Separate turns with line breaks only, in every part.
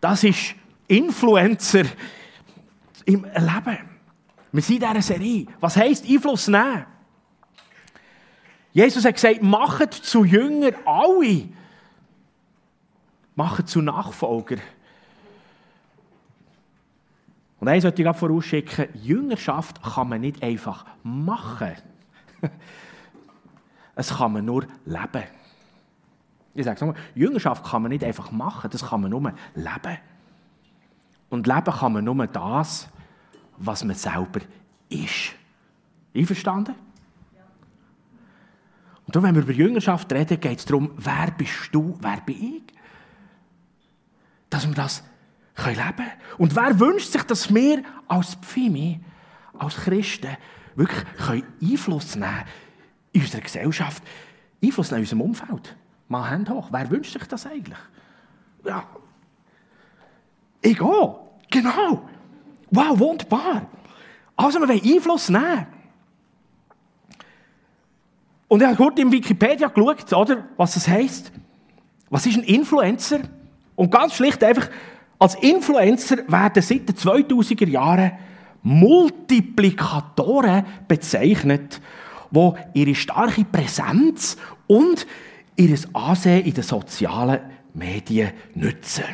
Das ist Influencer im Leben. Wir sind in dieser Serie. Was heisst Einfluss nehmen? Jesus hat gesagt, macht zu Jünger alle. Macht zu Nachfolger. Und eins sollte ich gerade vorausschicken, Jüngerschaft kann man nicht einfach machen. es kann man nur leben. Ich sage es nochmal, Jüngerschaft kann man nicht einfach machen, das kann man nur leben. Und leben kann man nur das, was man selber ist. Einverstanden? Und darum, wenn wir über Jüngerschaft reden, geht es darum, wer bist du, wer bin ich? Dass wir das leben können. Und wer wünscht sich, dass wir als Pfimi, als Christen, wirklich Einfluss nehmen können in unserer Gesellschaft, Einfluss nehmen in unserem Umfeld? Mal Hände hoch. Wer wünscht sich das eigentlich? Ja. Ich auch. Genau. Wow, wunderbar. Also, wir wollen Einfluss nehmen. Und ich habe kurz in Wikipedia geschaut, oder, was das heisst. Was ist ein Influencer? Und ganz schlicht einfach, als Influencer werden seit den 2000er Jahren Multiplikatoren bezeichnet, die ihre starke Präsenz und ihr Ansehen in den sozialen Medien nutzen.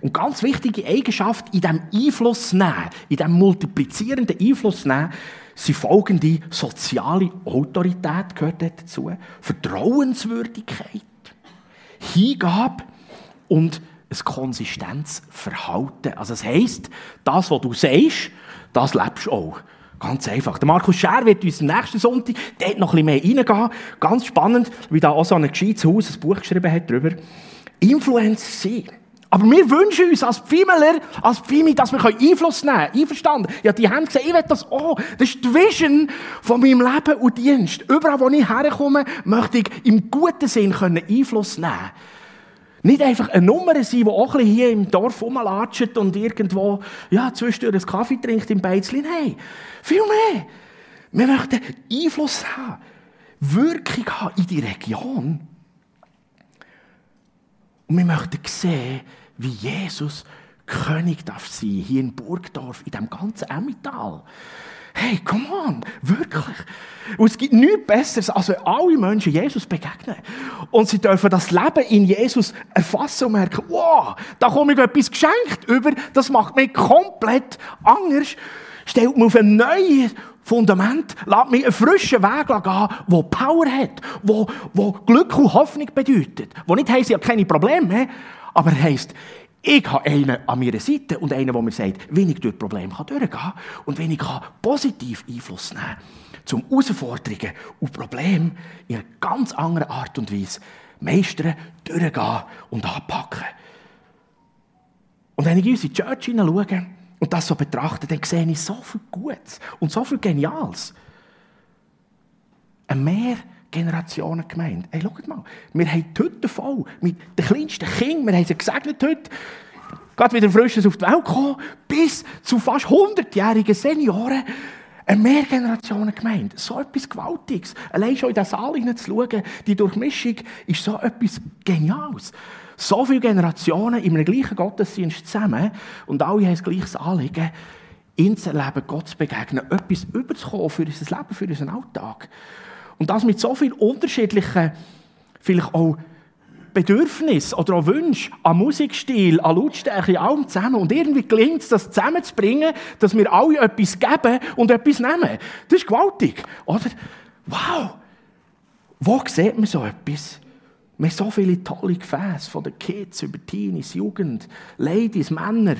Und ganz wichtige Eigenschaft in diesem Einfluss nehmen, in diesem multiplizierenden Einfluss nehmen, sind folgende soziale Autorität gehört dazu, Vertrauenswürdigkeit, Hingabe und ein Konsistenzverhalten. Also das heisst, das, was du sagst, das lebst du auch. Ganz einfach. Der Markus Scher wird uns nächsten Sonntag dort noch ein bisschen mehr reingehen. Ganz spannend, wie da auch so ein gescheites Haus ein Buch geschrieben hat darüber. Influencer sein. Aber wir wünschen uns als Pfeimeler, als Pfeimi, dass wir Einfluss nehmen können. Einverstanden? Ja, die haben gesagt, ich will das auch. Das ist die Vision von meinem Leben und Dienst. Überall, wo ich herkomme, möchte ich im guten Sinn Einfluss nehmen können. Nicht einfach eine Nummer sein, die auch ein hier im Dorf rumlatscht und irgendwo, ja, zwischendurch einen Kaffee trinkt im Beizli. Nein, viel mehr. Wir möchten Einfluss haben, Wirkung haben in die Region. Und wir möchten sehen, wie Jesus König darf sein, hier in Burgdorf, in diesem ganzen Emmental. Hey, come on, wirklich. Und es gibt nichts Besseres, als wenn alle Menschen Jesus begegnen. Und sie dürfen das Leben in Jesus erfassen und merken, wow, da komme ich etwas geschenkt über, das macht mich komplett anders. Stellt mich auf ein neues Fundament, lässt mich einen frischen Weg gehen, der Power hat, wo, wo Glück und Hoffnung bedeutet. Wo nicht heisst, ich habe keine Probleme aber heisst, ich habe einen an meiner Seite und einen, der mir sagt, wie ich durch Probleme durchgehen kann und wie ich positiv Einfluss nehmen kann, zum Herausforderungen und Probleme in einer ganz anderen Art und Weise meistern, durchgehen und anpacken. Und wenn ich in unsere Church hineinschaue und das so betrachte, dann sehe ich so viel Gutes und so viel Geniales. Ein Mehr Generationen gemeint. Hey, schaut mal, wir haben die Hütte voll mit den kleinsten Kindern, wir haben sie gesegnet heute, gerade wieder Frisches auf die Welt gekommen, bis zu fast 100-jährigen Senioren. Eine Mehrgenerationen gemeint. So etwas Gewaltiges. Allein schon in den Saal hineinzuschauen, die Durchmischung ist so etwas Geniales. So viele Generationen in einem gleichen Gottesdienst zusammen und alle haben das gleiche Anliegen, in zu erleben, Gott zu begegnen, etwas überzukommen für unser Leben, für unseren Alltag. Und das mit so vielen unterschiedlichen, vielleicht auch Bedürfnissen oder auch Wünschen an Musikstil, an Lautstärke, allem zusammen. Und irgendwie gelingt es, das zusammenzubringen, dass wir alle etwas geben und etwas nehmen. Das ist gewaltig, oder? Wow! Wo sieht man so etwas? Wir haben so viele tolle Gefäße, von den Kids über Teenies, Jugend, Ladies, Männer,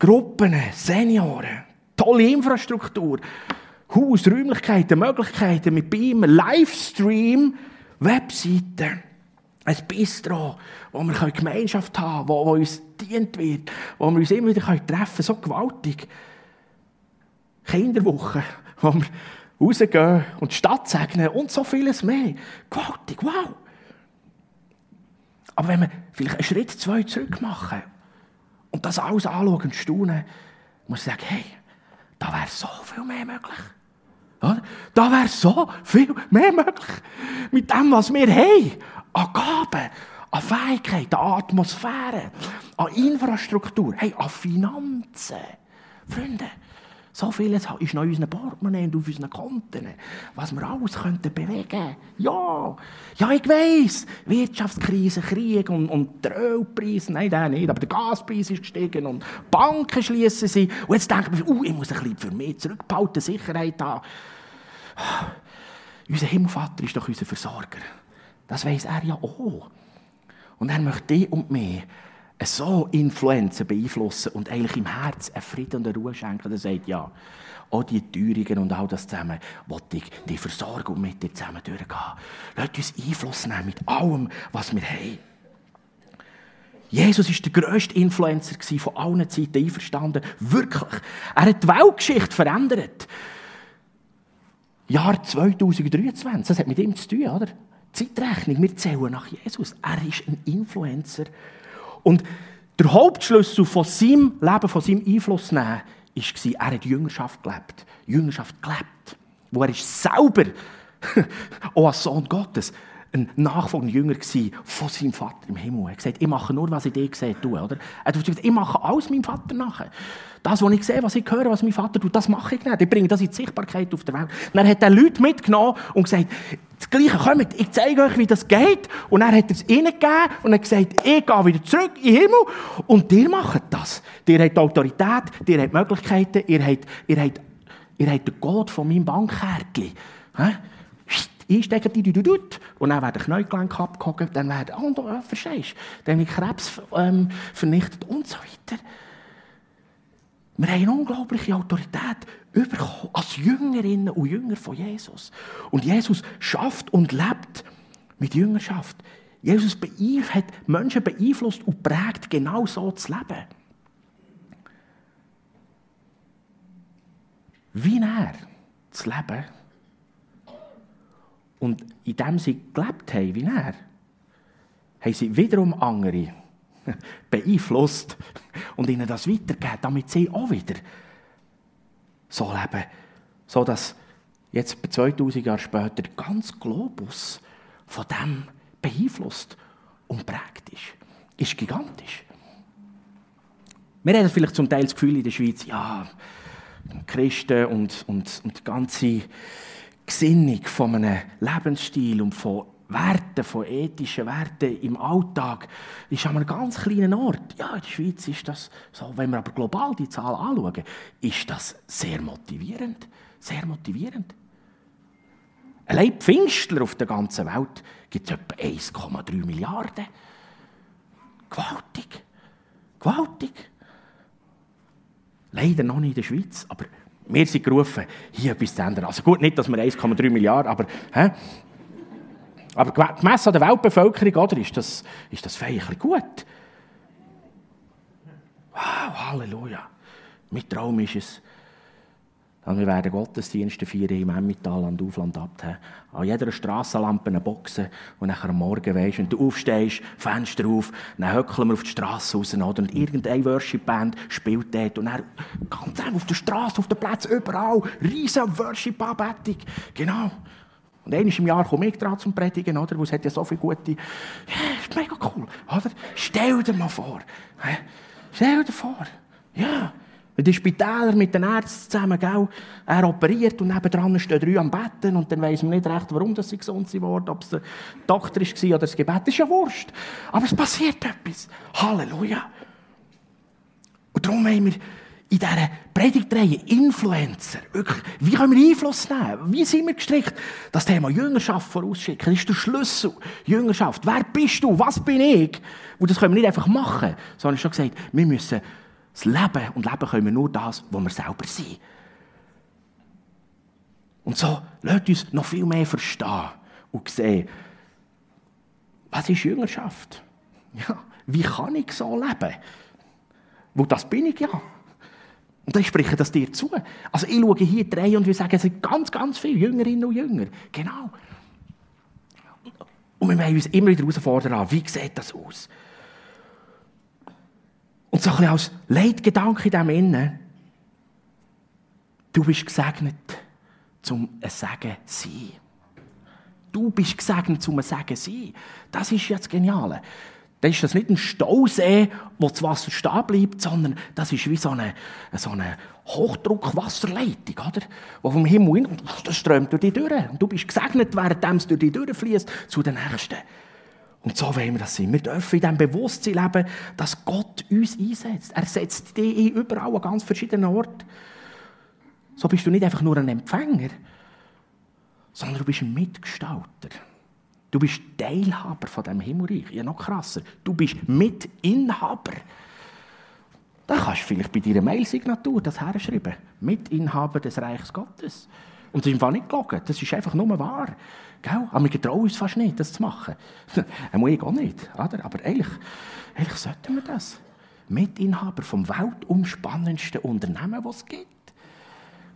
Gruppen, Senioren, tolle Infrastruktur. Haus, Räumlichkeiten, Möglichkeiten mit Beamer, Livestream, Webseiten, ein Bistro, wo wir Gemeinschaft haben können, wo, wo uns dient wird, wo wir uns immer wieder treffen können, so gewaltig. Kinderwoche, wo wir rausgehen und die Stadt segnen und so vieles mehr. Gewaltig, wow! Aber wenn wir vielleicht einen Schritt, zwei zurück machen und das alles anschauen und staunen, muss ich sagen, hey, da wäre so viel mehr möglich. Da wäre so viel mehr möglich. Mit dem, was wir haben. An Gaben, an Fähigkeiten, an Atmosphäre, an Infrastruktur, hey, an Finanzen. Freunde, so vieles ist noch in unseren Portemonnaie und auf unseren Konten, was wir alles könnten bewegen Ja, ja, ich weiss, Wirtschaftskrise, Krieg und, und der Ölpreis, nein, der nicht, aber der Gaspreis ist gestiegen und Banken schließen sie. Und jetzt denken wir, uh, ich muss ein bisschen für mich zurückbehalten, Sicherheit haben. Unser Himmelvater ist doch unser Versorger. Das weiss er ja auch. Und er möchte dich und mich so Influenzen beeinflussen und eigentlich im Herz einen Frieden und eine Ruhe schenken. Er sagt, ja, all die Teuerungen und all das zusammen, wollte ich die Versorgung mit dir zusammen durchgehen. Lass uns Einfluss nehmen mit allem, was wir haben. Jesus war der grösste Influencer von allen Zeiten, einverstanden. Wirklich. Er hat die Weltgeschichte verändert. Jahr 2023, das hat mit ihm zu tun, oder? Zeitrechnung, wir zählen nach Jesus. Er ist ein Influencer. Und der Hauptschlüssel von seinem Leben, von seinem Einfluss nehmen, war, er hat Jüngerschaft gelebt. Jüngerschaft gelebt. Wo er ist selber, auch als Sohn Gottes, ein nachfolgender Jünger von seinem Vater im Himmel. Er hat gesagt, ich mache nur, was ich dir sehe, tue. Oder? Er hat gesagt, ich mache alles meinem Vater nachher. Das, was ich sehe, was ich höre, was mein Vater tut, das mache ich nicht. Ich bringe das in die Sichtbarkeit auf der Welt. Und dann hat er Leute mitgenommen und gesagt, das Gleiche, kommt, ich zeige euch, wie das geht. Und dann hat er es ihnen gegeben und hat gesagt, ich gehe wieder zurück in den Himmel und ihr macht das. Ihr habt Autorität, ihr habt Möglichkeiten, ihr habt, ihr habt, ihr habt den Gott von meinem Bankkärtchen einstecken, die, die, die, und dann werden Knäugelenke abgehoben, dann werden, du, äh, verstehst dann wird Krebs ähm, vernichtet und so weiter. Wir haben eine unglaubliche Autorität bekommen als Jüngerinnen und Jünger von Jesus. Und Jesus schafft und lebt mit Jüngerschaft. Jesus hat Menschen beeinflusst und prägt, genau so zu leben. Wie er zu leben und in dem sie gelebt haben, wie er, haben sie wiederum andere beeinflusst und ihnen das weitergegeben, damit sie auch wieder so leben. So dass jetzt 2000 Jahre später der ganze Globus von dem beeinflusst und prägt ist. Ist gigantisch. Wir haben vielleicht zum Teil das Gefühl in der Schweiz, ja, Christen und, und, und die ganze Gesinnung von einem Lebensstil und von Werten, von ethischen Werten im Alltag, ist an einem ganz kleinen Ort. Ja, in der Schweiz ist das so. Wenn wir aber global die Zahl anschauen, ist das sehr motivierend. Sehr motivierend. Allein Pfingstler auf der ganzen Welt gibt es etwa 1,3 Milliarden. Gewaltig. Gewaltig. Leider noch nicht in der Schweiz, aber wir sind gerufen, hier etwas zu ändern. Also gut, nicht, dass wir 1,3 Milliarden, aber, hä? aber gemessen an der Weltbevölkerung oder, ist das, ist das feierlich gut. Wow, Halleluja. Mein Traum ist es, und wir werden Gottesdienste feiern im Emmental, Land Aufland abhaben. An jeder Strassenlampe eine Boxen und nachher am Morgen, weisst, wenn du aufstehst, Fenster auf, dann höckeln wir auf die Straße raus, oder? Und irgendeine Worship-Band spielt dort. Und dann ganz auf der Straße, auf den Plätzen, überall, riesen Worship-Anbetung. Genau. Und einmal im Jahr komme ich dran zum Predigen, oder? Weil es hat ja so viele gute... Ja, ist mega cool, oder? Stell dir mal vor. Stell dir vor. Ja. In den Spitälern mit den Ärzten zusammen, gell? er operiert und nebenan stehen drei am Betten und dann weiss man nicht recht, warum sie gesund sind ob es der Doktor war oder das Gebet. Das ist ja Wurst. Aber es passiert etwas. Halleluja. Und darum haben wir in dieser Predigtreihe Influencer. Wirklich, wie können wir Einfluss nehmen? Wie sind wir gestrickt? Das Thema Jüngerschaft vorausschicken, das ist der Schlüssel. Jüngerschaft. Wer bist du? Was bin ich? Und das können wir nicht einfach machen, sondern ich habe schon gesagt, wir müssen das Leben und leben können wir nur das, wo wir selber sind. Und so lasst uns noch viel mehr verstehen und sehen, was ist Jüngerschaft? Ja, wie kann ich so leben? Wo das bin ich ja. Und dann spreche das dir zu. Also ich schaue hier drei und wir sagen, es sind ganz, ganz viele Jüngerinnen und Jünger. Genau. Und wir müssen uns immer wieder herausfordern, wie sieht das aus? Und so ein bisschen als Leitgedanke in dem Innen. Du bist gesegnet, zum ein Segen sein. Du bist gesegnet, zum ein Segen sein. Das ist jetzt Geniale. dann ist das nicht ein Stausee, wo das Wasser stehen bleibt, sondern das ist wie so eine, so eine Hochdruckwasserleitung, oder? Wo vom Himmel hin, und das strömt durch dich durch. Und du bist gesegnet, während es durch dich durchfließt, zu den Nächsten. Und so wollen wir das sein. Wir dürfen in diesem Bewusstsein leben, dass Gott uns einsetzt. Er setzt dich überall an ganz verschiedenen Orten. So bist du nicht einfach nur ein Empfänger, sondern du bist ein Mitgestalter. Du bist Teilhaber von dem Himmelreich. Ja, noch krasser. Du bist Mitinhaber. Da kannst du vielleicht bei deiner Mailsignatur das herschreiben. Mitinhaber des Reichs Gottes. Und das ist einfach nicht gelogen. Das ist einfach nur wahr. Gell? Aber wir getrauen uns fast nicht, das zu machen. Einmal ich auch nicht. Oder? Aber eigentlich, eigentlich sollten wir das. Mitinhaber vom weltumspannendsten Unternehmen, das es gibt.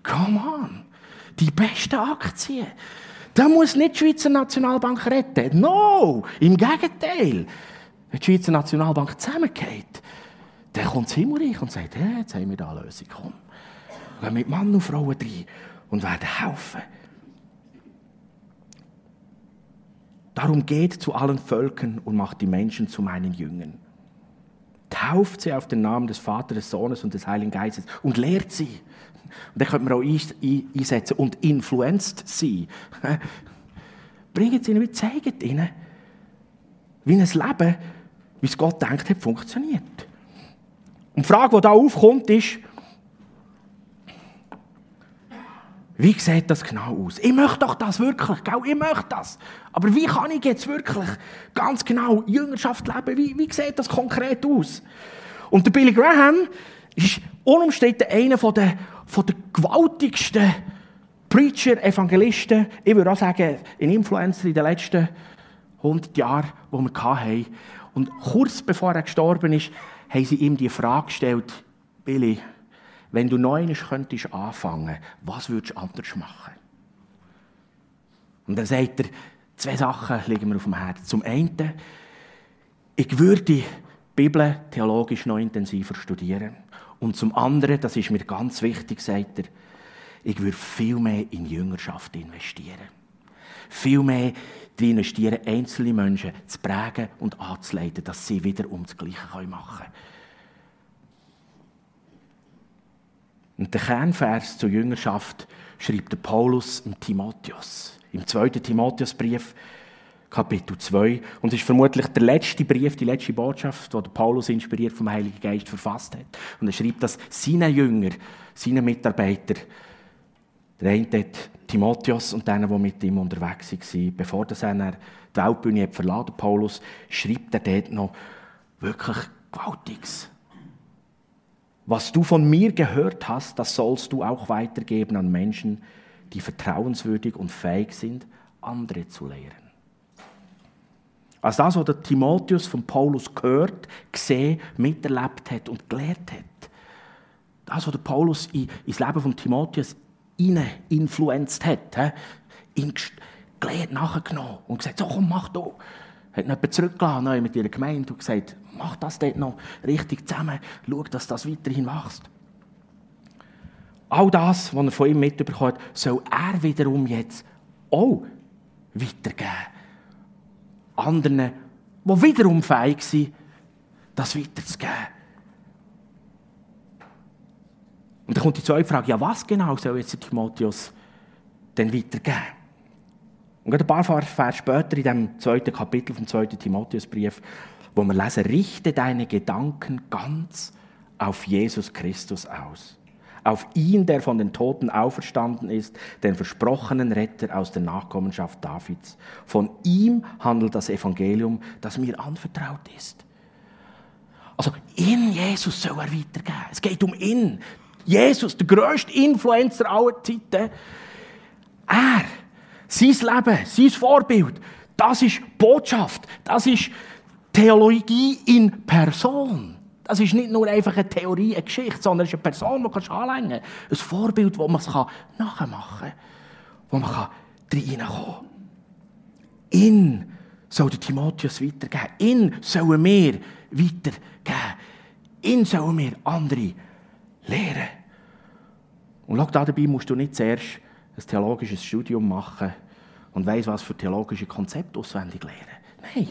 Come on. Die besten Aktien. Da muss nicht die Schweizer Nationalbank retten. No, im Gegenteil. Wenn die Schweizer Nationalbank zusammengeht, dann kommt das Himmelreich und sagt, hey, jetzt haben wir da eine Lösung. Komm, gehen mit Mann und Frauen rein und werden helfen. Darum geht zu allen Völkern und macht die Menschen zu meinen Jüngern. Tauft sie auf den Namen des Vaters, des Sohnes und des Heiligen Geistes und lehrt sie. Und dann könnte man auch einsetzen und influenzt sie. Bringt sie ihnen, zeigt ihnen, wie ein Leben, wie es Gott denkt hat, funktioniert. Und die Frage, die da aufkommt, ist, wie sieht das genau aus? Ich möchte doch das wirklich, gell? ich möchte das. Aber wie kann ich jetzt wirklich ganz genau Jüngerschaft leben? Wie, wie sieht das konkret aus? Und der Billy Graham ist unumstritten einer der von den gewaltigsten Preacher, Evangelisten, ich würde auch sagen, ein Influencer in den letzten 100 Jahren, die wir hatten. Und kurz bevor er gestorben ist, haben sie ihm die Frage gestellt, Billy, wenn du neu könntest anfangen, was würdest du anders machen? Und dann sagt er, zwei Sachen liegen mir auf dem Herzen. Zum einen, ich würde die Bibel theologisch noch intensiver studieren. Und zum anderen, das ist mir ganz wichtig, sagt er, ich würde viel mehr in Jüngerschaft investieren. Viel mehr investieren, einzelne Menschen zu prägen und anzuleiten, dass sie wieder um das Gleiche machen können. Und der Kernvers zur Jüngerschaft schreibt der Paulus im Timotheus. Im zweiten Timotheusbrief Kapitel 2. Und es ist vermutlich der letzte Brief, die letzte Botschaft, die Paulus inspiriert vom Heiligen Geist verfasst hat. Und er schreibt das seinen Jünger, seinen Mitarbeiter, der eine Timotheus und denen, die mit ihm unterwegs waren. Bevor er die Weltbühne verlassen Paulus, schreibt er dort noch wirklich Gewaltiges. Was du von mir gehört hast, das sollst du auch weitergeben an Menschen, die vertrauenswürdig und fähig sind, andere zu lehren. Als das, was der Timotheus von Paulus gehört, gesehen, miterlebt hat und gelehrt hat. Das, was der Paulus ins Leben von Timotheus hinein influenzt hat, ihn gelehrt nachgenommen und gesagt, so komm, mach du. Hat ihn zurückgelassen mit ihrer Gemeinde und gesagt, mach das dort noch richtig zusammen, schau, dass das weiterhin wächst. All das, was er von ihm mitbekommen hat, soll er wiederum jetzt auch weitergeben anderen, die wiederum fähig sind, das weiterzugeben. Und dann kommt die zweite Frage, ja, was genau soll jetzt Timotheus denn weitergeben? Und gerade ein paar Vers später in dem zweiten Kapitel vom zweiten Timotheusbrief, wo wir lesen, richte deine Gedanken ganz auf Jesus Christus aus auf ihn, der von den Toten auferstanden ist, den versprochenen Retter aus der Nachkommenschaft Davids. Von ihm handelt das Evangelium, das mir anvertraut ist. Also in Jesus soll er weitergehen. Es geht um ihn. Jesus, der grösste Influencer aller Zeiten. Er, sein Leben, sein Vorbild, das ist Botschaft, das ist Theologie in Person. Das ist nicht nur einfach eine Theorie, eine Geschichte, sondern es ist eine Person, die du anlängen kannst. Ein Vorbild, das man nachmachen kann. Wo man reinkommen kann. In soll der Timotheus weitergeben. In sollen wir weitergeben. In sollen wir andere lehren. Und schau, dabei musst du nicht zuerst ein theologisches Studium machen und weiss, was für theologische Konzepte auswendig lernen. Nein.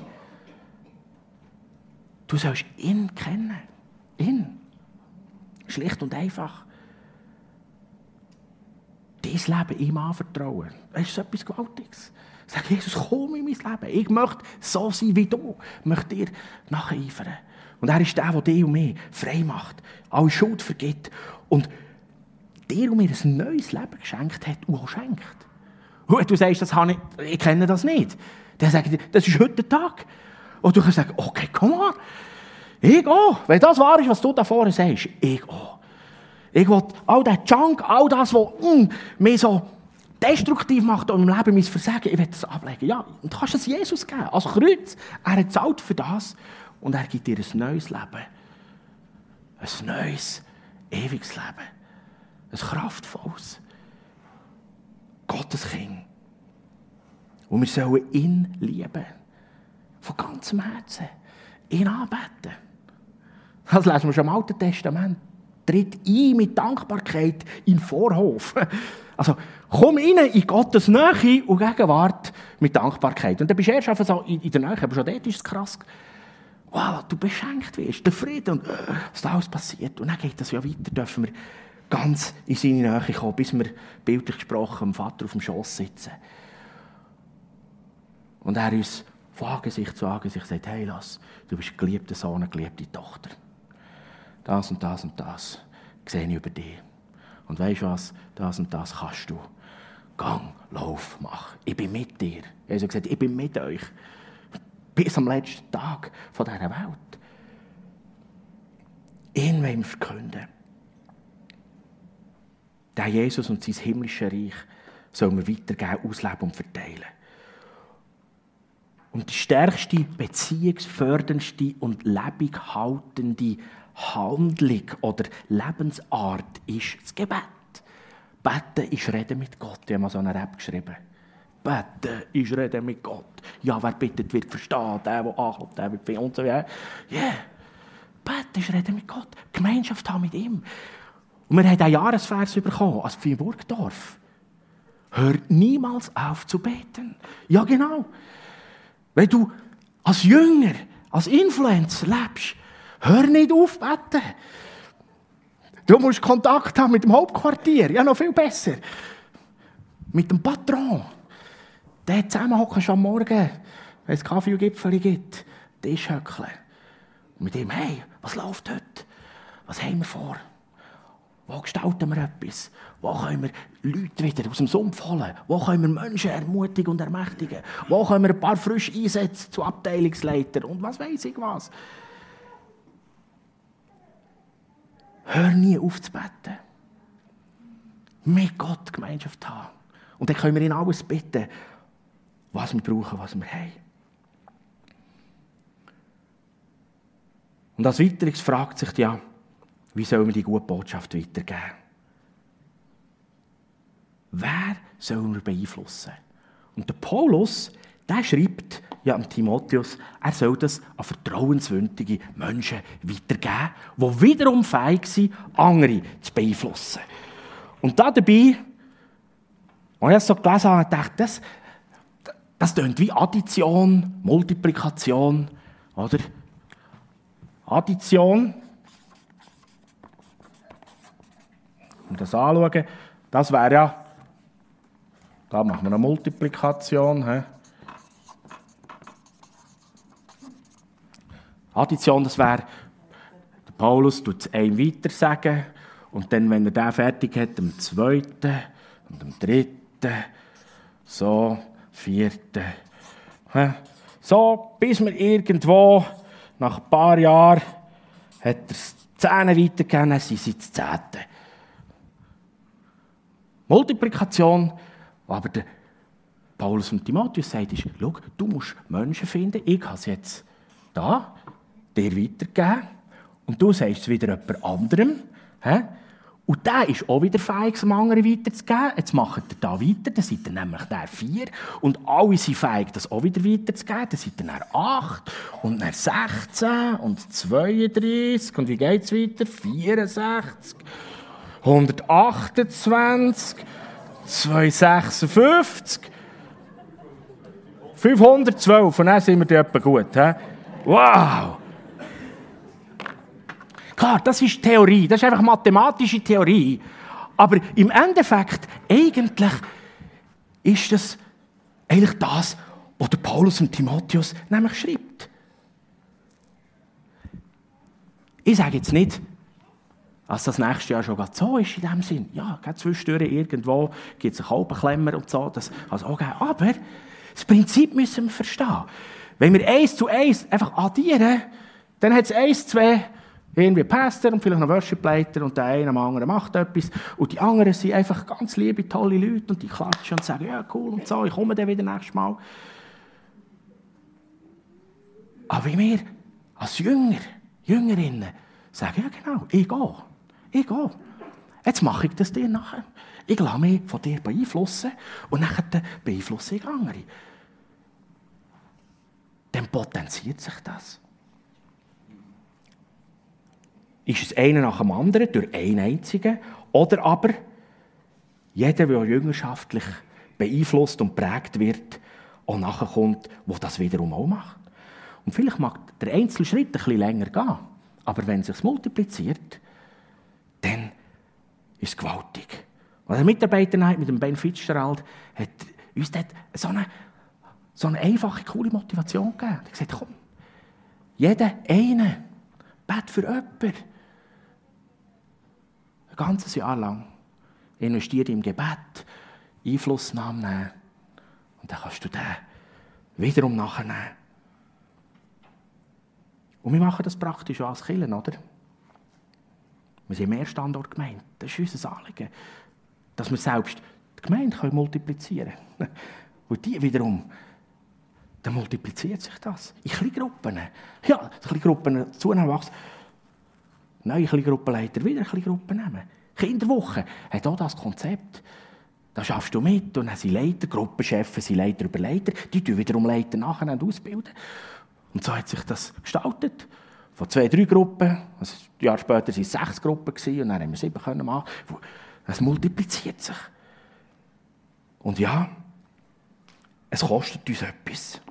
Du sollst ihn kennen. Ihn. Schlicht und einfach. Dein Leben ihm anvertrauen. Das ist etwas Gewaltiges. Sag, Jesus, komm in mein Leben. Ich möchte so sein wie du. Ich möchte dir nacheifern. Und er ist der, der dich und mich frei macht, alle Schuld vergibt und dir und mir ein neues Leben geschenkt hat und auch schenkt. Und du sagst, das habe ich, ich kenne das nicht. Dann ich dir, das ist heute der Tag. Und du kannst sagen, okay, komm on. Ich auch. Wenn das wahr ist, was du da vorne sagst, ich auch. Ich will all den Junk, all das, was mm, mich so destruktiv macht und im Leben mein Versagen, ich will das ablegen. Ja, du kannst es Jesus geben. Als Kreuz. Er zahlt für das und er gibt dir ein neues Leben. Ein neues, ewiges Leben. Ein kraftvolles. Gottes Kind. Und wir sollen ihn lieben. Von ganzem Herzen. Ihn anbeten. Das lesen wir schon im Alten Testament. Tritt ein mit Dankbarkeit in den Vorhof. Also, komm rein in Gottes Nähe und Gegenwart mit Dankbarkeit. Und dann bist du erst einfach so in der Nähe, aber schon dort ist es krass. Wow, du beschenkt wirst, der Frieden und äh, was da alles passiert. Und dann geht das ja weiter, dürfen wir ganz in seine Nähe kommen, bis wir bildlich gesprochen dem Vater auf dem Schoß sitzen. Und er uns von Angesicht zu Angesicht sagt, hey, lass, du bist geliebter Sohn, geliebte Tochter. Das und das und das sehe ich über dich. Und weißt du was? Das und das kannst du. Gang, lauf, mach. Ich bin mit dir. Jesus hat gesagt, ich bin mit euch. Bis am letzten Tag von dieser Welt. Ihn wollen wir verkünden. Der Jesus und sein himmlisches Reich sollen wir weitergeben, ausleben und verteilen. Und die stärkste, beziehungsförderndste und lebighaltende Handlung oder Lebensart ist das Gebet. Beten ist Reden mit Gott. Ich habe mal so eine Rap geschrieben. Beten ist Reden mit Gott. Ja, wer bittet, wird verstehen. Der, der ankommt, der wird und so. Yeah. Beten ist Reden mit Gott. Gemeinschaft haben mit ihm. Und wir haben einen Jahresvers bekommen, als für Burgdorf. Hört niemals auf zu beten. Ja, genau. Wenn du als Jünger, als Influencer lebst, hör nicht auf beten. Du musst Kontakt haben mit dem Hauptquartier. Ja, noch viel besser. Mit dem Patron. Der zusammen hocken schon am Morgen, wenn es Kaffee und Gipfel gibt, Tisch mit ihm, hey, was läuft heute? Was haben wir vor? Wo gestalten wir etwas? Wo können wir Leute wieder aus dem Sumpf holen? Wo können wir Menschen ermutigen und ermächtigen? Wo können wir ein paar frisch einsetzen zu Abteilungsleitern und was weiß ich was? Hör nie auf zu beten. Mit Gott Gemeinschaft haben. Und dann können wir ihn alles bitten, was wir brauchen, was wir haben. Und als weiteres fragt sich ja, wie sollen wir die gute Botschaft weitergeben? Wer sollen wir beeinflussen? Und der Paulus, der schreibt ja an Timotheus, er soll das an vertrauenswürdige Menschen weitergeben, die wiederum fähig sind, andere zu beeinflussen. Und da dabei, als ich das so gelesen habe, dachte das, das klingt wie Addition, Multiplikation, oder? Addition wir das anschauen, das wäre ja, da machen wir eine Multiplikation. He. Addition, das wäre, Paulus tut es einem weiter sagen und dann, wenn er den fertig hat, dem zweiten und dem dritten, so, vierten. He. So, bis wir irgendwo nach ein paar Jahren hat er es Zähne weitergegeben, dann sind sie das Zehnte. Multiplikation, aber der Paulus und Timotheus sagt, ist, schau, du musst Menschen finden, ich habe es jetzt da, dir weitergeben und du sagst es wieder jemand anderem. Und der ist auch wieder fähig, es anderen weiterzugeben. Jetzt macht er da weiter, dann seid ihr nämlich der vier. Und alle sind fähig, das auch wieder weiterzugeben. Dann seid ihr dann acht und dann 16 und 32. Und wie geht es weiter? 64. 128, 256, 512, von dann sind wir etwa gut. He? Wow! Klar, das ist Theorie, das ist einfach mathematische Theorie. Aber im Endeffekt, eigentlich ist das eigentlich das, was Paulus und Timotheus nämlich schreibt. Ich sage jetzt nicht, dass das nächste Jahr schon so ist in dem Sinn. Ja, zwischendurch irgendwo gibt es einen Kalbenklemmer und so. Das, also okay. Aber das Prinzip müssen wir verstehen. Wenn wir eins zu eins einfach addieren, dann hat es eins, zwei, irgendwie Pastor und vielleicht noch Worship-Leiter und der eine am anderen macht etwas und die anderen sind einfach ganz liebe, tolle Leute und die klatschen und sagen, ja cool und so, ich komme dann wieder nächstes Mal. Aber wie wir als Jünger, Jüngerinnen sagen, ja genau, ich gehe, ich gehe. Jetzt mache ich das dir nachher. Ich lasse mich von dir beeinflussen und dann beeinflusse ich andere. Dann potenziert sich das. Ist es einer nach dem anderen, durch einen einzigen, oder aber jeder, der jüngerschaftlich beeinflusst und prägt wird, auch nachher kommt, der das wiederum auch macht. Und vielleicht mag der Einzelschritt ein bisschen länger gehen, aber wenn es sich multipliziert, ist gewaltig. Und der Mitarbeiter mit dem Ben Fitzgerald hat uns dort so eine, so eine einfache, coole Motivation gegeben. Er hat gesagt, komm, jeder eine, bet für jemanden. Ein ganzes Jahr lang. Investiere im Gebet, Einflussnahme nehmen. Und dann kannst du den wiederum nachnehmen. Und wir machen das praktisch auch als Kirchen, oder? Wir sind mehr Standort gemeint. Das ist unser Anliegen. Dass wir selbst die Gemeinde können multiplizieren können. Und die wiederum, dann multipliziert sich das. In Kleingruppen. Ja, Kleingruppen zunehmen, wachsen. Neue Kleingruppenleiter wieder Kleingruppen nehmen. Kinderwoche hat auch das Konzept. Da schaffst du mit und dann sind Leiter, Gruppenchefs sind Leiter über Leiter, die tun wiederum Leiter nachher und ausbilden. Und so hat sich das gestaltet. Von zwei, drei Gruppen, also ein Jahr später waren es sechs Gruppen und dann haben wir sieben können machen. Es multipliziert sich. Und ja, es kostet uns etwas.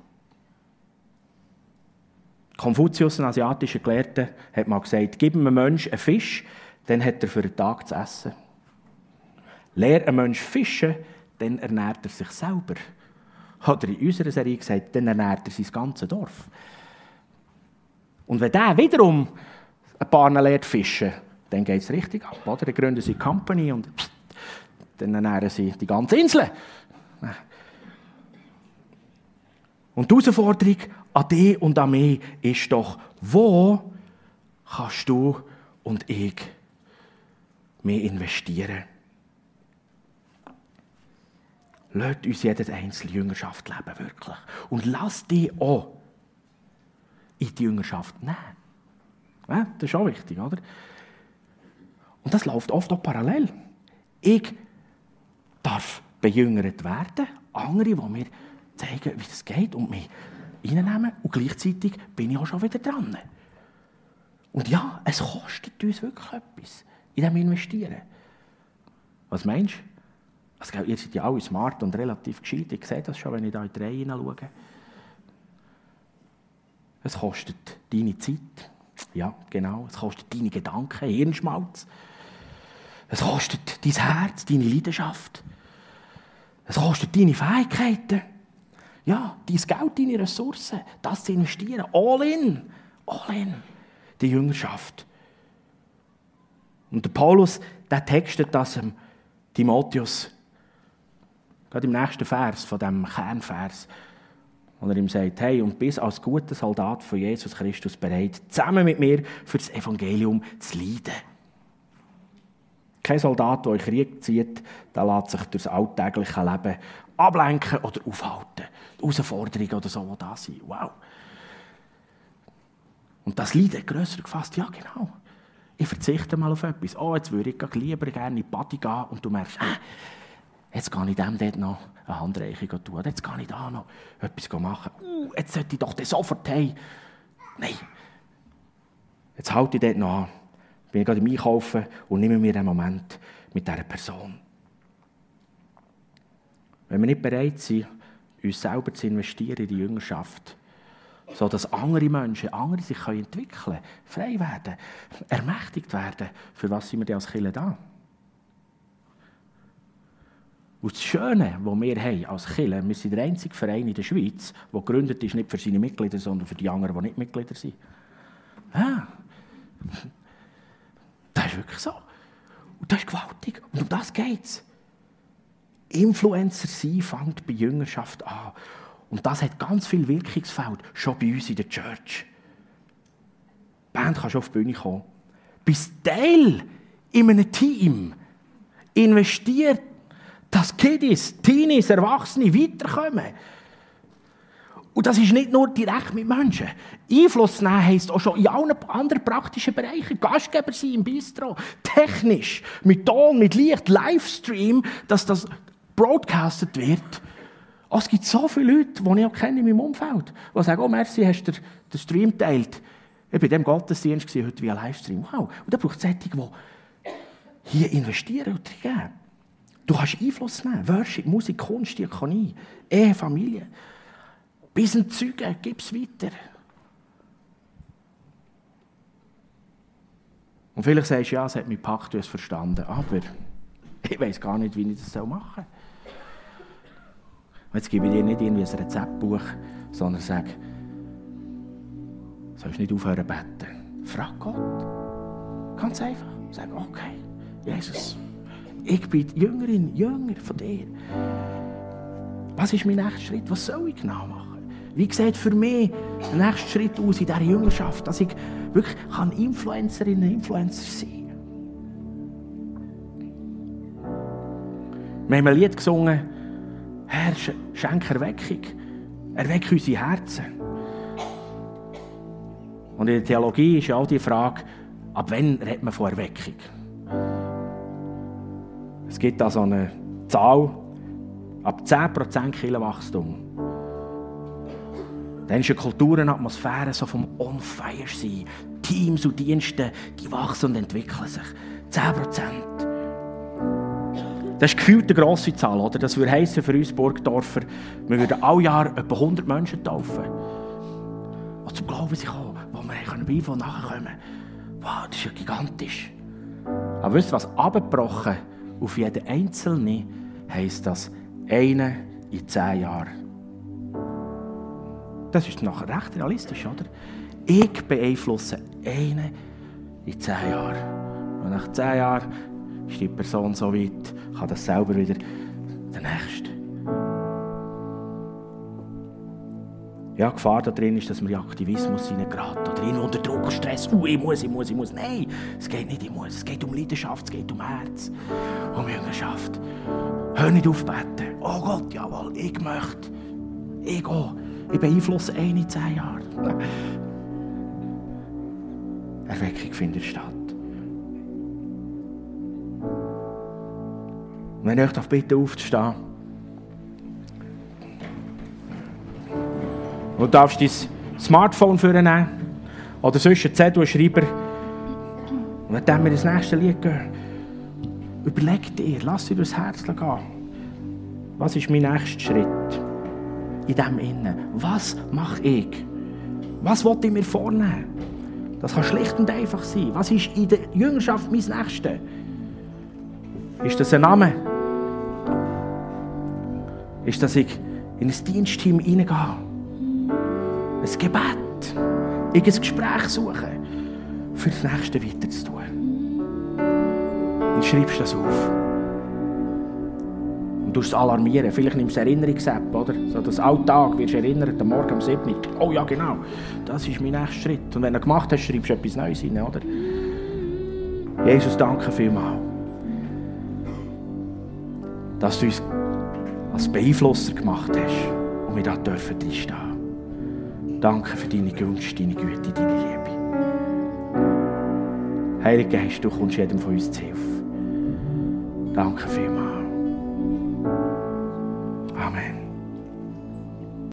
Konfuzius, ein asiatischer Gelehrter, hat mal gesagt, gib einem Menschen einen Fisch, dann hat er für einen Tag zu essen. Lehr einen Menschen fischen, dann ernährt er sich selber. Hat er in unserer Serie gesagt, dann ernährt er sein ganzes Dorf. Und wenn der wiederum ein paar lernt fischen, dann geht es richtig ab. Oder? Dann gründen sie eine Company und dann ernähren sie die ganze Insel. Und die Herausforderung an dich und an mich ist doch, wo kannst du und ich mehr investieren? Lasst uns jedes einzelne Jüngerschaft leben, wirklich. Und lass dich auch in die Jüngerschaft nehmen. Ja, das ist auch wichtig, oder? Und das läuft oft auch parallel. Ich darf bejüngert werden, andere, die mir zeigen, wie das geht und mich reinnehmen und gleichzeitig bin ich auch schon wieder dran. Und ja, es kostet uns wirklich etwas, in dem Investieren. Was meinst du? Also, ihr seid ja alle smart und relativ gescheit. Ich sehe das schon, wenn ich da in die Reihe hineinschaue. Es kostet deine Zeit. Ja, genau. Es kostet deine Gedanken, Hirnschmalz. Es kostet dein Herz, deine Leidenschaft. Es kostet deine Fähigkeiten. Ja, dein Geld, deine Ressourcen. Das zu investieren. All in. All in. Die Jüngerschaft. Und der Paulus, der textet das dem Timotheus. Gerade im nächsten Vers, von dem Kernvers. Und er ihm sagt, hey, und bist als guter Soldat von Jesus Christus bereit, zusammen mit mir für das Evangelium zu leiden. Kein Soldat, der in Krieg zieht, der lässt sich durch das alltägliche Leben ablenken oder aufhalten. Herausforderungen oder so, die da sind. Wow. Und das Leiden grösser gefasst, ja genau. Ich verzichte mal auf etwas. Oh, jetzt würde ich lieber gerne in die Party gehen und du merkst, äh, jetzt kann ich dem dort noch eine Handreichung tun. Jetzt kann ich da noch etwas machen. Uh, jetzt sollte ich doch sofort heim. Nein. Jetzt halte ich dort noch an. Bin ich gerade im Einkaufen und nehme mir einen Moment mit dieser Person. Wenn wir nicht bereit sind, uns selber zu investieren in die Jüngerschaft, so dass andere Menschen, andere sich entwickeln können, frei werden, ermächtigt werden. Für was sind wir denn als Kirche da? Und das Schöne, was wir haben als Kirche, wir sind der einzige Verein in der Schweiz, der gegründet ist, nicht für seine Mitglieder, sondern für die anderen, die nicht Mitglieder sind. Ja. Das ist wirklich so. Und das ist gewaltig. Und um das geht es. Influencer sein fängt bei Jüngerschaft an. Und das hat ganz viel Wirkungsfeld, schon bei uns in der Church. Die Band kann schon auf die Bühne kommen. Bist Teil in einem Team. Investiert, dass Kiddies, Teenies, Erwachsene weiterkommen. Und das ist nicht nur direkt mit Menschen. Einfluss nehmen heisst auch schon in allen anderen praktischen Bereichen. Gastgeber sein im Bistro, technisch, mit Ton, mit Licht, Livestream, dass das broadcastet wird. Oh, es gibt so viele Leute, die ich auch kenne in meinem Umfeld, die sagen, oh merci, hast du den Stream geteilt. Ich war in diesem Gottesdienst heute via Livestream. Wow. Und da braucht es solche, die hier investieren und geben. Du kannst Einfluss nehmen. Worship, Musik, Kunst, Diakonie, Ehe, Familie. Bis ein Zeugen, gib es weiter. Und vielleicht sagst du, ja, es hat mich gepackt, du hast verstanden. Aber ich weiß gar nicht, wie ich das machen soll. Jetzt gebe ich dir nicht irgendwie ein Rezeptbuch, sondern sag, sollst nicht aufhören zu beten. Frag Gott. Ganz einfach. Sag, okay, Jesus, ich bin Jüngerin, Jünger von dir. Was ist mein nächster Schritt? Was soll ich genau machen? Wie sieht für mich der nächste Schritt aus in dieser Jüngerschaft, dass ich wirklich kann Influencerin, Influencer sein kann? Wir haben ein Lied gesungen, Herr, schenk Erweckung. Erwecke unsere Herzen. Und in der Theologie ist ja auch die Frage, ab wann redet man von Erweckung? Es gibt da so eine Zahl, ab 10% Killenwachstum. Dann ist eine Kultur, eine so vom On-Fire sein. Teams und Dienste, die wachsen und entwickeln sich. 10%. Das ist gefühlt eine grosse Zahl, oder? Das würde heissen für uns Burgdorfer, wir würden alle Jahr etwa 100 Menschen taufen. Die zum Glauben sich kommen, wo wir können Bibel nachkommen Wow, das ist ja gigantisch. Aber wisst ihr was? Abgebrochen auf jeden Einzelnen heisst das eine in zehn Jahren. Das ist noch recht realistisch, oder? Ich beeinflusse einen in zehn Jahren. Und nach zehn Jahren ist die Person so weit, kann das selber wieder der Nächste. Ja, die Gefahr da drin ist, dass man in Aktivismus hineingeraten oder in unter Druck, Stress. Uh, ich muss, ich muss, ich muss. Nein, es geht nicht, ich muss. Es geht um Leidenschaft, es geht um Herz, um Jüngerschaft. Hör nicht auf beten. Oh Gott, jawohl, ich möchte. Ich gehe. Ich beeinflusse eine in zehn Jahren. Erweckung findet statt. Wenn ich euch bitte aufzustehen. Du darfst dein Smartphone vornehmen oder sonst einen Zettel schreiben. Und wenn wir ins nächste Lied gehen, überleg dir, lass dir durchs Herz gehen. Was ist mein nächster Schritt? In dem Innen. Was mache ich? Was wollte ich mir vornehmen? Das kann schlicht und einfach sein. Was ist in der Jüngerschaft mein Nächstes? Ist das ein Name? ist, dass ich in ein Dienstteam hineingehe. Ein Gebet. Ich ein Gespräch suche, für das Nächste weiterzutun. Und schreibst das auf. Und du alarmieren. Vielleicht nimmst du Erinnerungs-App, oder? So, dass Alltag wirst erinnert, am Morgen um 7 Uhr. Oh ja, genau. Das ist mein nächster Schritt. Und wenn du gemacht hast, schreibst du etwas Neues rein, oder? Jesus, danke vielmals, dass du uns als Beeinflusser gemacht hast und wir da dürfen stehen. Danke für deine Gunst, deine Güte, deine Liebe. Heiliger Geist, du kommst jedem von uns zu Hilfe. Danke vielmals. Amen.